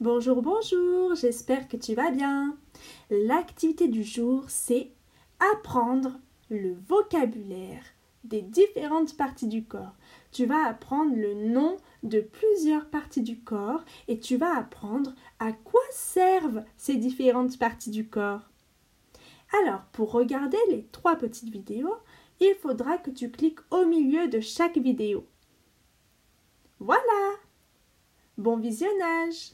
Bonjour, bonjour, j'espère que tu vas bien. L'activité du jour, c'est apprendre le vocabulaire des différentes parties du corps. Tu vas apprendre le nom de plusieurs parties du corps et tu vas apprendre à quoi servent ces différentes parties du corps. Alors, pour regarder les trois petites vidéos, il faudra que tu cliques au milieu de chaque vidéo. Voilà Bon visionnage